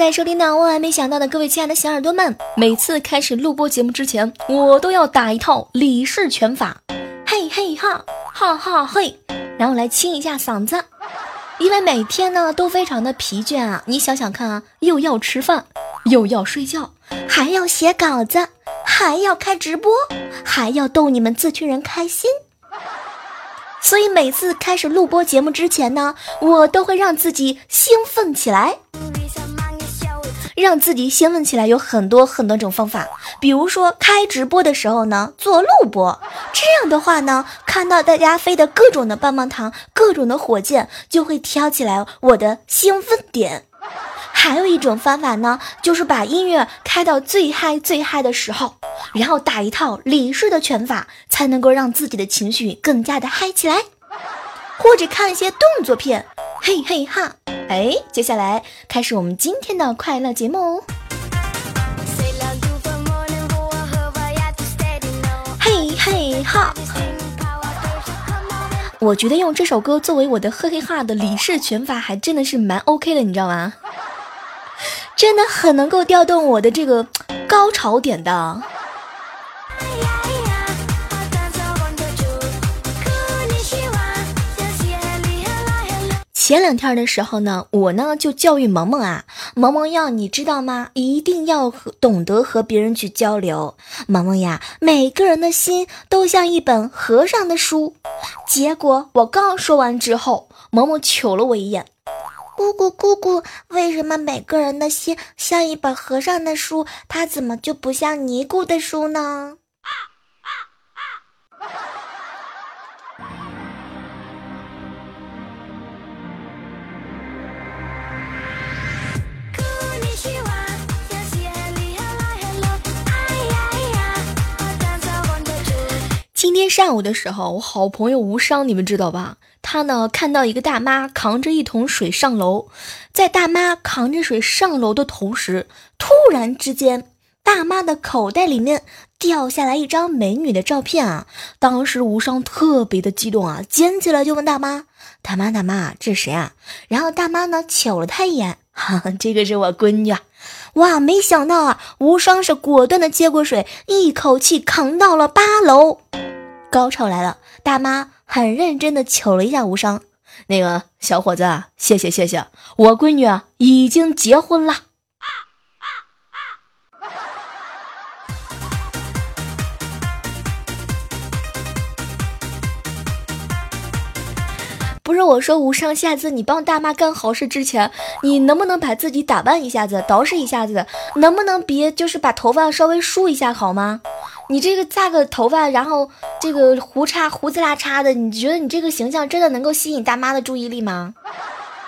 在收听的万万没想到的各位亲爱的小耳朵们，每次开始录播节目之前，我都要打一套李氏拳法，嘿嘿哈，哈哈嘿，然后来清一下嗓子，因为每天呢都非常的疲倦啊。你想想看啊，又要吃饭，又要睡觉，还要写稿子，还要开直播，还要逗你们这群人开心。所以每次开始录播节目之前呢，我都会让自己兴奋起来。让自己兴奋起来有很多很多种方法，比如说开直播的时候呢，做录播，这样的话呢，看到大家飞的各种的棒棒糖，各种的火箭，就会挑起来我的兴奋点。还有一种方法呢，就是把音乐开到最嗨最嗨的时候，然后打一套李氏的拳法，才能够让自己的情绪更加的嗨起来。或者看一些动作片，嘿嘿哈。哎，接下来开始我们今天的快乐节目哦。嘿嘿哈！我觉得用这首歌作为我的嘿嘿哈的李氏拳法，还真的是蛮 OK 的，你知道吗？真的很能够调动我的这个高潮点的。前两天的时候呢，我呢就教育萌萌啊，萌萌要你知道吗？一定要懂得和别人去交流。萌萌呀，每个人的心都像一本和尚的书。结果我刚说完之后，萌萌瞅了我一眼，姑姑姑姑，为什么每个人的心像一本和尚的书，他怎么就不像尼姑的书呢？今天上午的时候，我好朋友无伤，你们知道吧？他呢看到一个大妈扛着一桶水上楼，在大妈扛着水上楼的同时，突然之间，大妈的口袋里面掉下来一张美女的照片啊！当时无伤特别的激动啊，捡起来就问大妈：“大妈，大妈，这是谁啊？”然后大妈呢瞅了他一眼，哈，这个是我闺女。哇，没想到啊，无伤是果断的接过水，一口气扛到了八楼。高潮来了，大妈很认真的瞅了一下无伤，那个小伙子，谢谢谢谢，我闺女啊已经结婚了。不是我说无伤，下次你帮大妈干好事之前，你能不能把自己打扮一下子，捯饬一下子，能不能别就是把头发稍微梳一下好吗？你这个扎个头发，然后这个胡茬胡子拉碴的，你觉得你这个形象真的能够吸引大妈的注意力吗？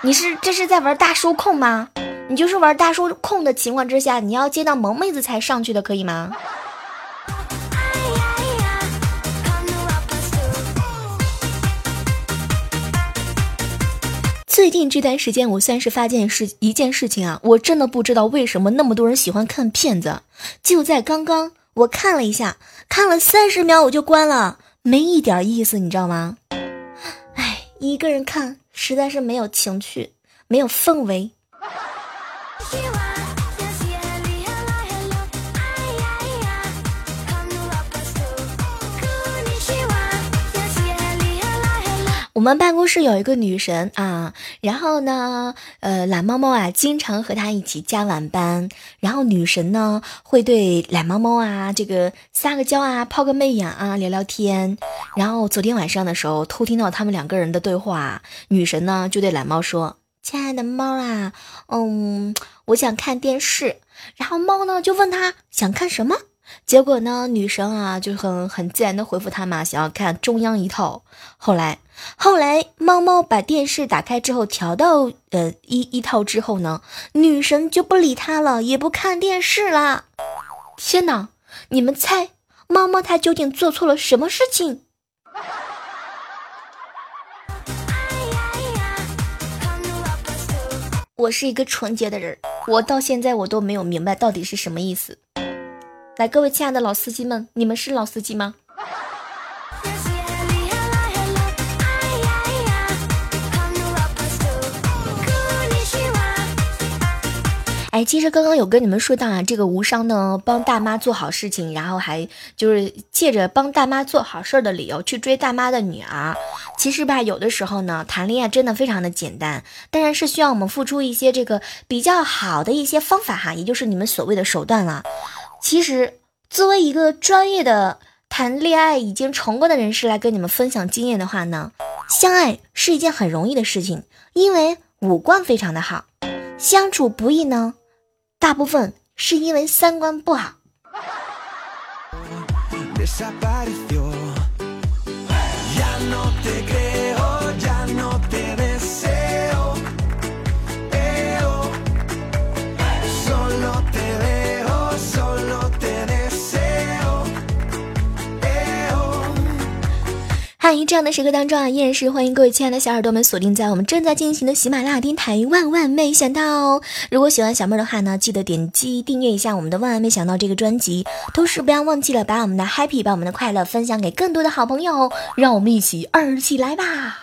你是这是在玩大叔控吗？你就是玩大叔控的情况之下，你要见到萌妹子才上去的，可以吗？最近这段时间，我算是发现是一件事情啊，我真的不知道为什么那么多人喜欢看骗子。就在刚刚。我看了一下，看了三十秒我就关了，没一点意思，你知道吗？哎，一个人看实在是没有情趣，没有氛围。我们办公室有一个女神啊，然后呢，呃，懒猫猫啊，经常和她一起加晚班。然后女神呢，会对懒猫猫啊，这个撒个娇啊，抛个媚眼啊，聊聊天。然后昨天晚上的时候，偷听到他们两个人的对话，女神呢就对懒猫说：“亲爱的猫啊，嗯，我想看电视。”然后猫呢就问他想看什么。结果呢，女神啊就很很自然的回复他嘛，想要看中央一套。后来，后来猫猫把电视打开之后，调到呃一一套之后呢，女神就不理他了，也不看电视啦。天哪，你们猜猫猫它究竟做错了什么事情？我是一个纯洁的人，我到现在我都没有明白到底是什么意思。来，各位亲爱的老司机们，你们是老司机吗？哎，其实刚刚有跟你们说到啊，这个无伤呢帮大妈做好事情，然后还就是借着帮大妈做好事儿的理由去追大妈的女儿。其实吧，有的时候呢，谈恋爱真的非常的简单，当然是需要我们付出一些这个比较好的一些方法哈，也就是你们所谓的手段了。其实作为一个专业的谈恋爱已经成功的人士来跟你们分享经验的话呢，相爱是一件很容易的事情，因为五官非常的好，相处不易呢。大部分是因为三观不好。嗨，这样的时刻当中啊，依然是欢迎各位亲爱的小耳朵们锁定在我们正在进行的喜马拉雅电台。万万没想到，如果喜欢小妹的话呢，记得点击订阅一下我们的万万没想到这个专辑，同时不要忘记了把我们的 happy，把我们的快乐分享给更多的好朋友，让我们一起二起来吧。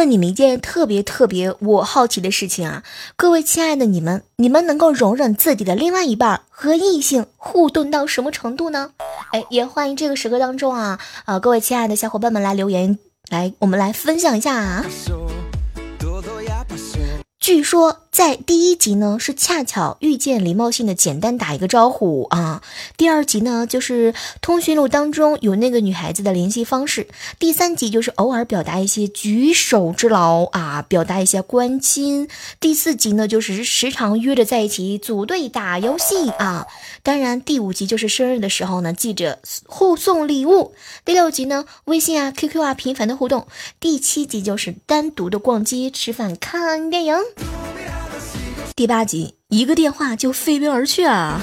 问你们一件特别特别我好奇的事情啊，各位亲爱的你们，你们能够容忍自己的另外一半和异性互动到什么程度呢？哎，也欢迎这个时刻当中啊，呃，各位亲爱的小伙伴们来留言，来我们来分享一下啊。据说在第一集呢是恰巧遇见，礼貌性的简单打一个招呼啊。第二集呢就是通讯录当中有那个女孩子的联系方式。第三集就是偶尔表达一些举手之劳啊，表达一些关心。第四集呢就是时常约着在一起组队打游戏啊。当然第五集就是生日的时候呢，记着互送礼物。第六集呢微信啊 QQ 啊频繁的互动。第七集就是单独的逛街、吃饭、看电影。第八集，一个电话就飞奔而去啊！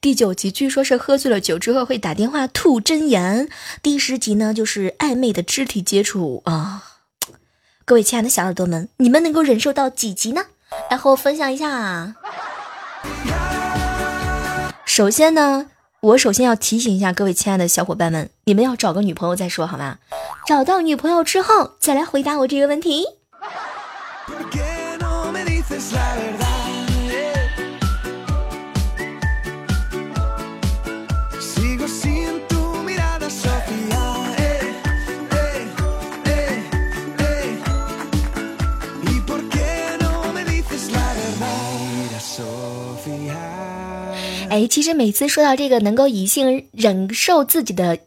第九集，据说是喝醉了酒之后会打电话吐真言。第十集呢，就是暧昧的肢体接触啊！各位亲爱的小耳朵们，你们能够忍受到几集呢？来和我分享一下。首先呢，我首先要提醒一下各位亲爱的小伙伴们，你们要找个女朋友再说好吗？找到女朋友之后再来回答我这个问题。哎，其实每次说到这个能够异性忍受自己的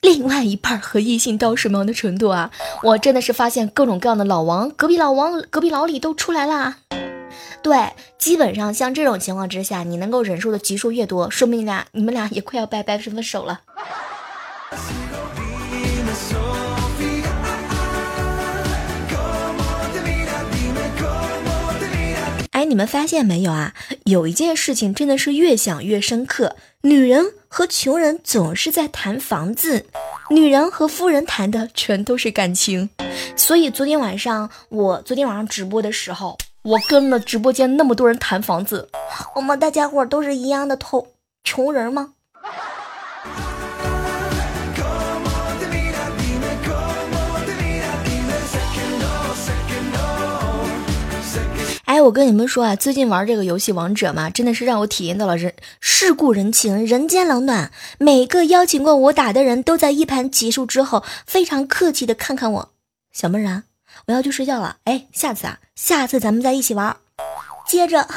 另外一半和异性到什么样的程度啊，我真的是发现各种各样的老王、隔壁老王、隔壁老李都出来啦。对，基本上像这种情况之下，你能够忍受的级数越多，说明俩你们俩也快要拜拜分手了。你们发现没有啊？有一件事情真的是越想越深刻。女人和穷人总是在谈房子，女人和富人谈的全都是感情。所以昨天晚上我昨天晚上直播的时候，我跟了直播间那么多人谈房子，我们大家伙都是一样的头穷人吗？我跟你们说啊，最近玩这个游戏王者嘛，真的是让我体验到了人世故人情、人间冷暖。每个邀请过我打的人都在一盘结束之后，非常客气的看看我，小妹儿啊，我要去睡觉了。哎，下次啊，下次咱们再一起玩。接着，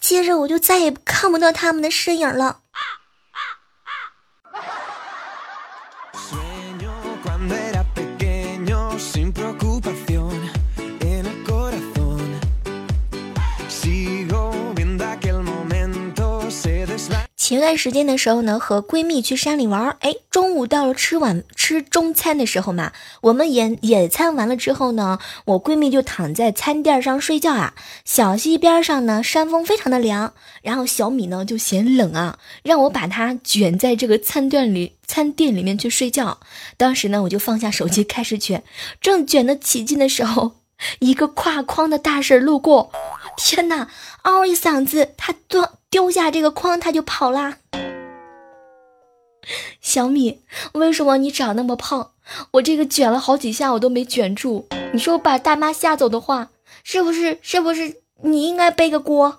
接着我就再也看不到他们的身影了。前段时间的时候呢，和闺蜜去山里玩，哎，中午到了吃晚吃中餐的时候嘛，我们野野餐完了之后呢，我闺蜜就躺在餐垫上睡觉啊。小溪边上呢，山风非常的凉，然后小米呢就嫌冷啊，让我把它卷在这个餐垫里，餐垫里面去睡觉。当时呢，我就放下手机开始卷，正卷得起劲的时候，一个挎筐的大婶路过，天哪！嗷一嗓子，他丢丢下这个筐，他就跑啦。小米，为什么你长那么胖？我这个卷了好几下，我都没卷住。你说我把大妈吓走的话，是不是？是不是你应该背个锅？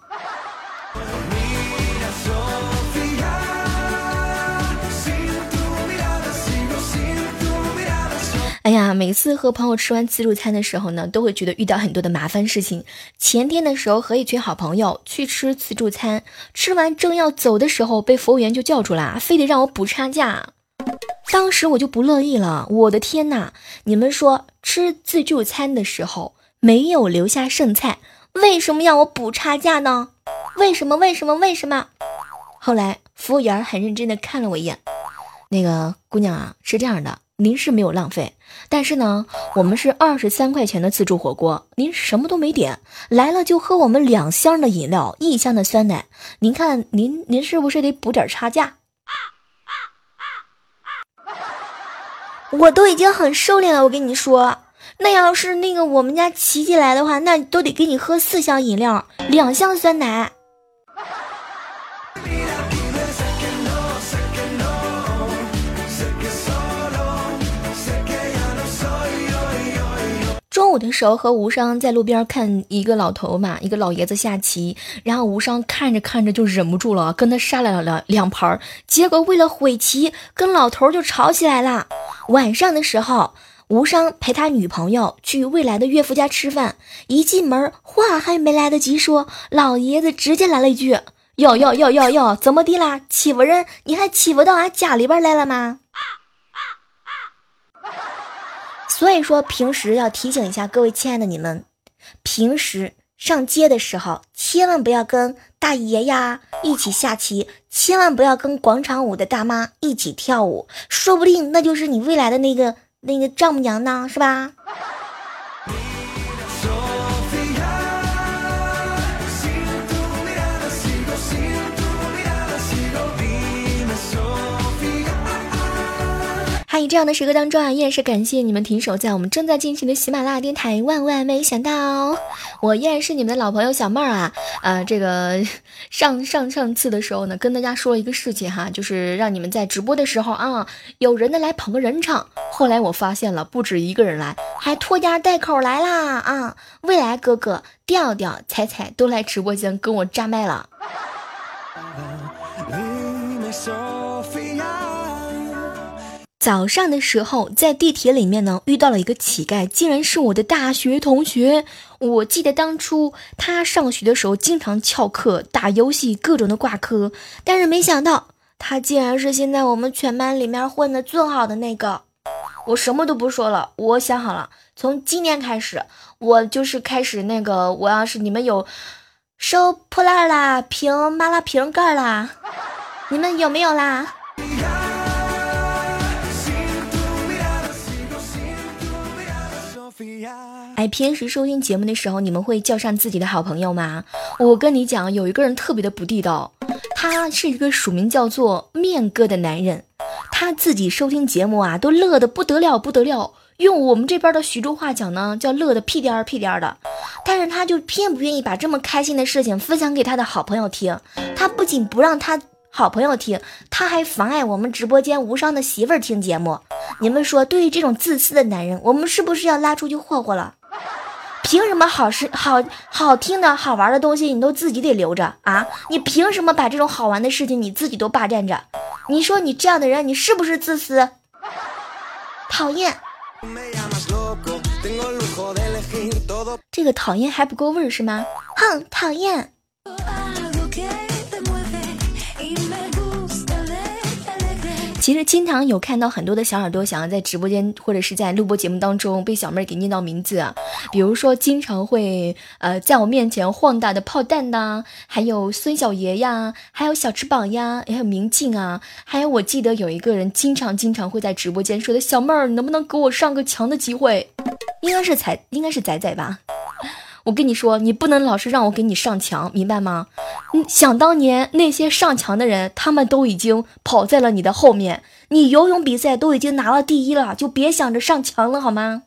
哎呀，每次和朋友吃完自助餐的时候呢，都会觉得遇到很多的麻烦事情。前天的时候和一群好朋友去吃自助餐，吃完正要走的时候，被服务员就叫住了，非得让我补差价。当时我就不乐意了，我的天哪！你们说吃自助餐的时候没有留下剩菜，为什么要我补差价呢？为什么？为什么？为什么？后来服务员很认真的看了我一眼，那个姑娘啊，是这样的。您是没有浪费，但是呢，我们是二十三块钱的自助火锅，您什么都没点，来了就喝我们两箱的饮料，一箱的酸奶，您看您您是不是得补点差价？我都已经很收敛了，我跟你说，那要是那个我们家琪琪来的话，那都得给你喝四箱饮料，两箱酸奶。中午的时候和无伤在路边看一个老头嘛，一个老爷子下棋，然后无伤看着看着就忍不住了，跟他杀了两两盘，结果为了毁棋，跟老头就吵起来了。晚上的时候，无伤陪他女朋友去未来的岳父家吃饭，一进门话还没来得及说，老爷子直接来了一句：“哟哟哟哟哟，怎么的啦？欺负人？你还欺负到俺家里边来了吗？”所以说，平时要提醒一下各位亲爱的你们，平时上街的时候，千万不要跟大爷呀一起下棋，千万不要跟广场舞的大妈一起跳舞，说不定那就是你未来的那个那个丈母娘呢，是吧？嗨，这样的时刻当中啊，依然是感谢你们停手在我们正在进行的喜马拉雅电台。万万没想到，我依然是你们的老朋友小妹儿啊。呃，这个上上上次的时候呢，跟大家说了一个事情哈，就是让你们在直播的时候啊，有人呢来捧个人场。后来我发现了，不止一个人来，还拖家带口来啦啊！未来哥哥、调调、彩彩都来直播间跟我炸麦了。早上的时候，在地铁里面呢，遇到了一个乞丐，竟然是我的大学同学。我记得当初他上学的时候，经常翘课、打游戏，各种的挂科。但是没想到，他竟然是现在我们全班里面混的最好的那个。我什么都不说了，我想好了，从今天开始，我就是开始那个，我要是你们有收破烂啦、瓶麻辣瓶盖啦，你们有没有啦？哎，平时收听节目的时候，你们会叫上自己的好朋友吗？我跟你讲，有一个人特别的不地道，他是一个署名叫做面哥的男人，他自己收听节目啊，都乐得不得了不得了。用我们这边的徐州话讲呢，叫乐得屁颠儿屁颠儿的。但是他就偏不愿意把这么开心的事情分享给他的好朋友听。他不仅不让他好朋友听，他还妨碍我们直播间无伤的媳妇儿听节目。你们说，对于这种自私的男人，我们是不是要拉出去霍霍了？凭什么好事、好好听的好玩的东西你都自己得留着啊？你凭什么把这种好玩的事情你自己都霸占着？你说你这样的人，你是不是自私？讨厌！这个讨厌还不够味儿是吗？哼，讨厌！其实经常有看到很多的小耳朵想要在直播间或者是在录播节目当中被小妹儿给念到名字啊，比如说经常会呃在我面前晃大的炮弹呐，还有孙小爷呀，还有小翅膀呀，还有明镜啊，还有我记得有一个人经常经常会在直播间说的小妹儿，能不能给我上个墙的机会？应该是才应该是仔仔吧。我跟你说，你不能老是让我给你上墙，明白吗？想当年那些上墙的人，他们都已经跑在了你的后面。你游泳比赛都已经拿了第一了，就别想着上墙了，好吗？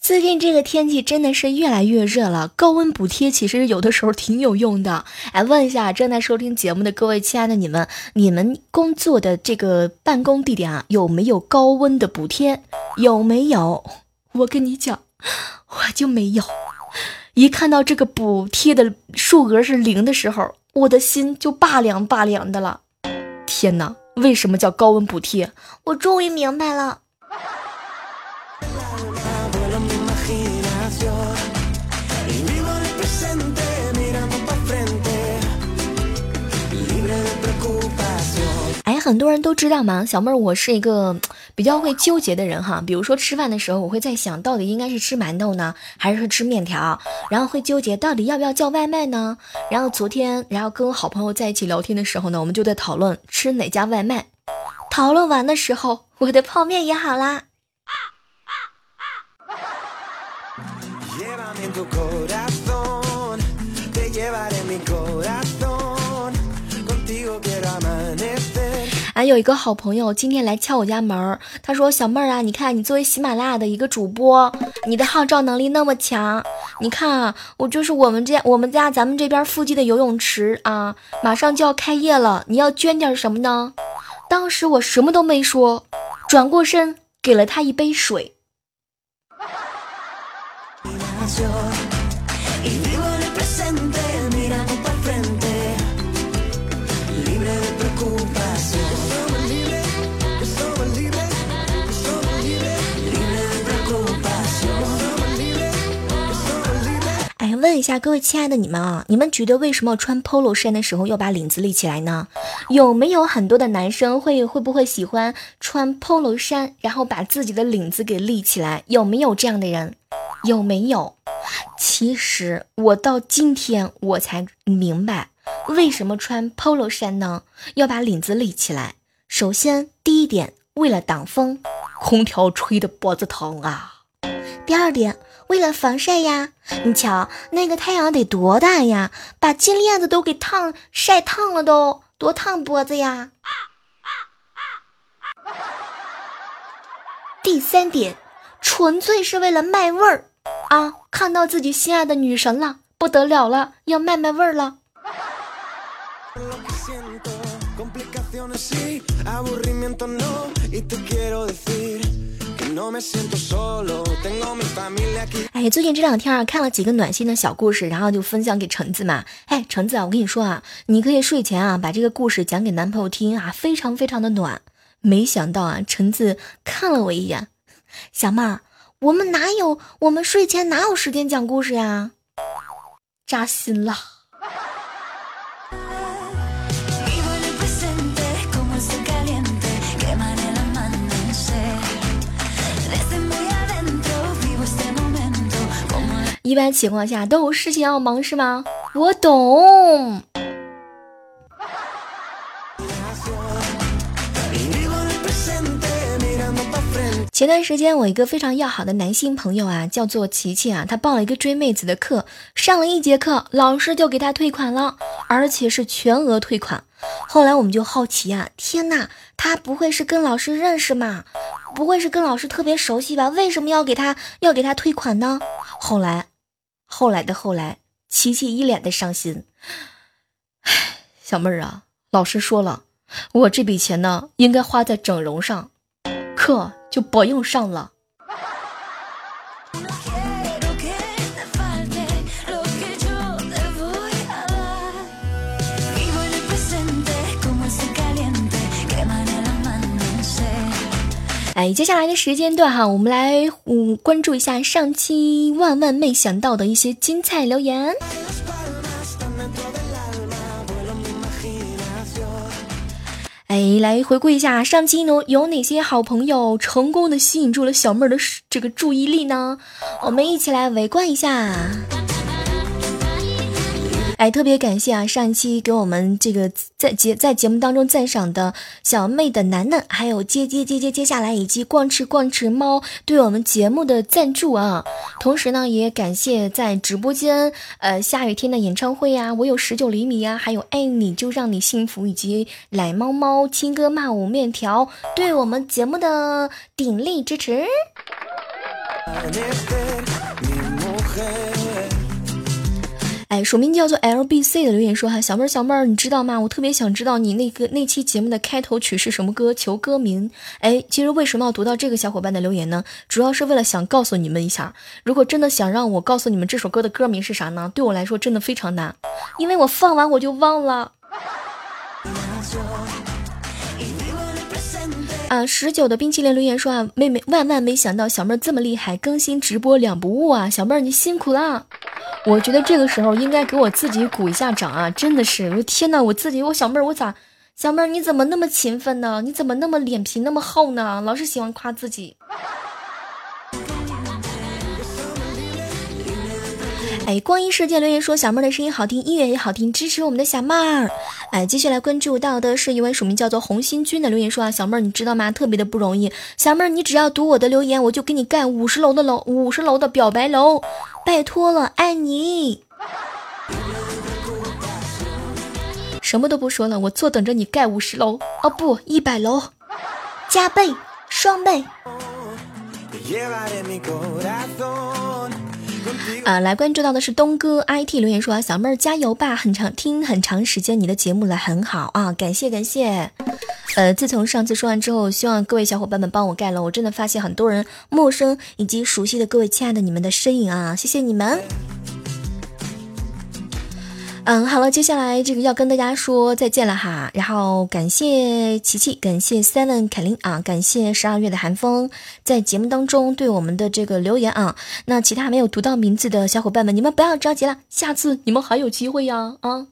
最近这个天气真的是越来越热了，高温补贴其实有的时候挺有用的。哎，问一下正在收听节目的各位亲爱的你们，你们工作的这个办公地点啊，有没有高温的补贴？有没有？我跟你讲，我就没有。一看到这个补贴的数额是零的时候，我的心就拔凉拔凉的了。天哪，为什么叫高温补贴？我终于明白了。很多人都知道吗？小妹儿，我是一个比较会纠结的人哈。比如说吃饭的时候，我会在想到底应该是吃馒头呢，还是吃面条？然后会纠结到底要不要叫外卖呢？然后昨天，然后跟我好朋友在一起聊天的时候呢，我们就在讨论吃哪家外卖。讨论完的时候，我的泡面也好啦。还有一个好朋友今天来敲我家门儿，他说：“小妹儿啊，你看你作为喜马拉雅的一个主播，你的号召能力那么强，你看啊，我就是我们这我们家咱们这边附近的游泳池啊，马上就要开业了，你要捐点什么呢？”当时我什么都没说，转过身给了他一杯水。问一下各位亲爱的你们啊，你们觉得为什么穿 polo 衫的时候要把领子立起来呢？有没有很多的男生会会不会喜欢穿 polo 衫，然后把自己的领子给立起来？有没有这样的人？有没有？其实我到今天我才明白，为什么穿 polo 衫呢？要把领子立起来。首先，第一点，为了挡风，空调吹的脖子疼啊。第二点。为了防晒呀，你瞧那个太阳得多大呀，把金链子都给烫晒烫了，都多烫脖子呀。第三点，纯粹是为了卖味儿啊！看到自己心爱的女神了，不得了了，要卖卖味儿了。哎，最近这两天啊，看了几个暖心的小故事，然后就分享给橙子嘛。哎，橙子啊，我跟你说啊，你可以睡前啊把这个故事讲给男朋友听啊，非常非常的暖。没想到啊，橙子看了我一眼，小妹儿，我们哪有我们睡前哪有时间讲故事呀？扎心了。一般情况下都有事情要忙是吗？我懂。前段时间我一个非常要好的男性朋友啊，叫做琪琪啊，他报了一个追妹子的课，上了一节课，老师就给他退款了，而且是全额退款。后来我们就好奇啊，天呐，他不会是跟老师认识吗？不会是跟老师特别熟悉吧？为什么要给他要给他退款呢？后来。后来的后来，琪琪一脸的伤心。唉，小妹儿啊，老师说了，我这笔钱呢，应该花在整容上，课就不用上了。哎，接下来的时间段哈，我们来嗯关注一下上期万万没想到的一些精彩留言。哎，来回顾一下上期呢，有哪些好朋友成功的吸引住了小妹儿的这个注意力呢？我们一起来围观一下。哎，特别感谢啊，上一期给我们这个在节在节目当中赞赏的小妹的楠楠，还有接接接接接下来以及逛吃逛吃猫对我们节目的赞助啊。同时呢，也感谢在直播间呃下雨天的演唱会呀，我有十九厘米呀，还有爱你就让你幸福以及奶猫猫亲哥骂我面条对我们节目的鼎力支持。哎，署名叫做 L B C 的留言说哈，小妹儿小妹儿，你知道吗？我特别想知道你那个那期节目的开头曲是什么歌，求歌名。哎，其实为什么要读到这个小伙伴的留言呢？主要是为了想告诉你们一下，如果真的想让我告诉你们这首歌的歌名是啥呢？对我来说真的非常难，因为我放完我就忘了。啊，十九的冰淇淋留言说啊，妹妹万万没想到小妹儿这么厉害，更新直播两不误啊，小妹儿你辛苦啦。我觉得这个时候应该给我自己鼓一下掌啊！真的是，我天呐，我自己，我小妹儿，我咋，小妹儿你怎么那么勤奋呢？你怎么那么脸皮那么厚呢？老是喜欢夸自己。哎，光阴世界留言说小妹儿的声音好听，音乐也好听，支持我们的小妹儿。哎，接下来关注到的是一位署名叫做红心君的留言说啊，小妹儿你知道吗？特别的不容易，小妹儿你只要读我的留言，我就给你盖五十楼的楼，五十楼的表白楼，拜托了，爱你。什么都不说了，我坐等着你盖五十楼哦，不，一百楼，加倍，双倍。啊，来关注到的是东哥 IT 留言说啊，小妹儿加油吧，很长听很长时间你的节目了，很好啊，感谢感谢。呃，自从上次说完之后，希望各位小伙伴们帮我盖楼，我真的发现很多人陌生以及熟悉的各位亲爱的你们的身影啊，谢谢你们。嗯，好了，接下来这个要跟大家说再见了哈。然后感谢琪琪，感谢 Seven 凯琳啊，感谢十二月的寒风在节目当中对我们的这个留言啊。那其他没有读到名字的小伙伴们，你们不要着急了，下次你们还有机会呀啊。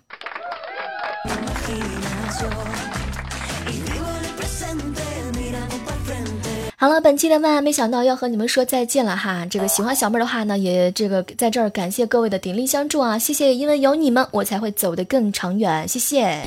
好了，本期的万万没想到要和你们说再见了哈。这个喜欢小妹的话呢，也这个在这儿感谢各位的鼎力相助啊，谢谢，因为有你们，我才会走得更长远，谢谢。